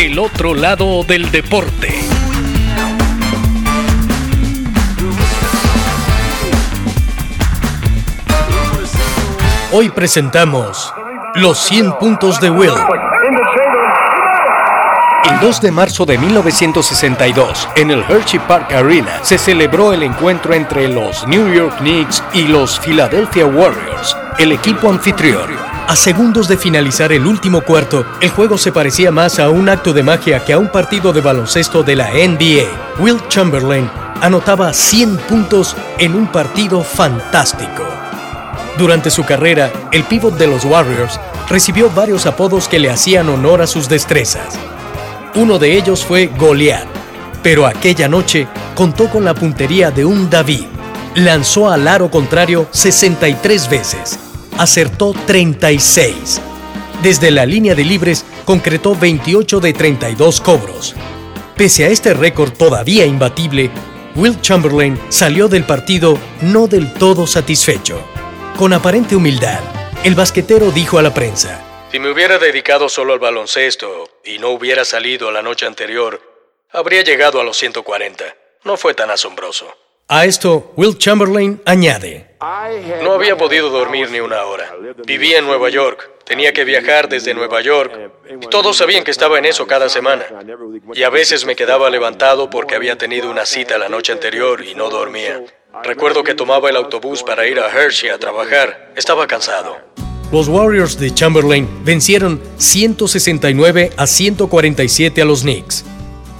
El otro lado del deporte. Hoy presentamos los 100 puntos de Will. El 2 de marzo de 1962, en el Hershey Park Arena, se celebró el encuentro entre los New York Knicks y los Philadelphia Warriors, el equipo anfitrión. A segundos de finalizar el último cuarto, el juego se parecía más a un acto de magia que a un partido de baloncesto de la NBA. Will Chamberlain anotaba 100 puntos en un partido fantástico. Durante su carrera, el pívot de los Warriors recibió varios apodos que le hacían honor a sus destrezas. Uno de ellos fue Goliat, pero aquella noche contó con la puntería de un David. Lanzó al aro contrario 63 veces, acertó 36. Desde la línea de libres concretó 28 de 32 cobros. Pese a este récord todavía imbatible, Will Chamberlain salió del partido no del todo satisfecho. Con aparente humildad, el basquetero dijo a la prensa, Si me hubiera dedicado solo al baloncesto y no hubiera salido la noche anterior, habría llegado a los 140. No fue tan asombroso. A esto, Will Chamberlain añade, No había podido dormir ni una hora. Vivía en Nueva York. Tenía que viajar desde Nueva York. Y todos sabían que estaba en eso cada semana. Y a veces me quedaba levantado porque había tenido una cita la noche anterior y no dormía. Recuerdo que tomaba el autobús para ir a Hershey a trabajar. Estaba cansado. Los Warriors de Chamberlain vencieron 169 a 147 a los Knicks.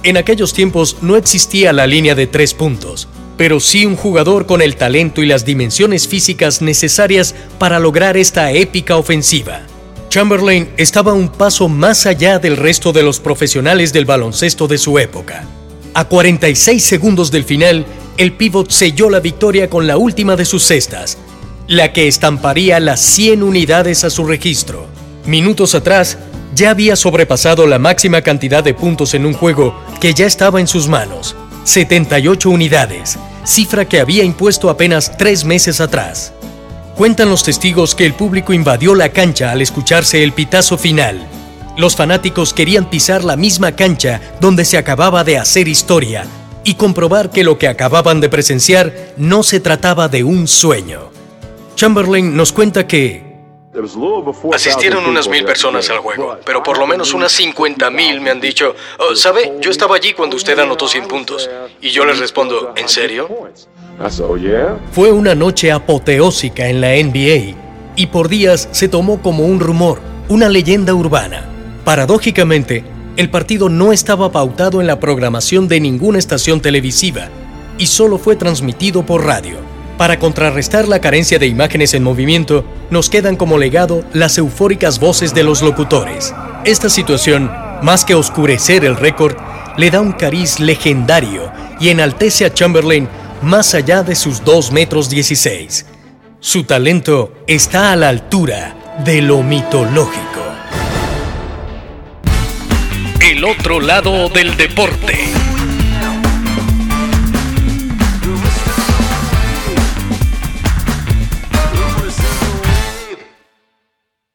En aquellos tiempos no existía la línea de tres puntos, pero sí un jugador con el talento y las dimensiones físicas necesarias para lograr esta épica ofensiva. Chamberlain estaba un paso más allá del resto de los profesionales del baloncesto de su época. A 46 segundos del final, el pívot selló la victoria con la última de sus cestas, la que estamparía las 100 unidades a su registro. Minutos atrás, ya había sobrepasado la máxima cantidad de puntos en un juego que ya estaba en sus manos, 78 unidades, cifra que había impuesto apenas tres meses atrás. Cuentan los testigos que el público invadió la cancha al escucharse el pitazo final. Los fanáticos querían pisar la misma cancha donde se acababa de hacer historia y comprobar que lo que acababan de presenciar no se trataba de un sueño. Chamberlain nos cuenta que Asistieron unas mil personas al juego, pero por lo menos unas 50 mil me han dicho, "Oh, ¿sabe? Yo estaba allí cuando usted anotó 100 puntos. Y yo les respondo, ¿en serio? fue una noche apoteósica en la NBA y por días se tomó como un rumor, una leyenda urbana. Paradójicamente, el partido no estaba pautado en la programación de ninguna estación televisiva y solo fue transmitido por radio. Para contrarrestar la carencia de imágenes en movimiento, nos quedan como legado las eufóricas voces de los locutores. Esta situación, más que oscurecer el récord, le da un cariz legendario y enaltece a Chamberlain más allá de sus 2 metros 16. Su talento está a la altura de lo mitológico. El otro lado del deporte.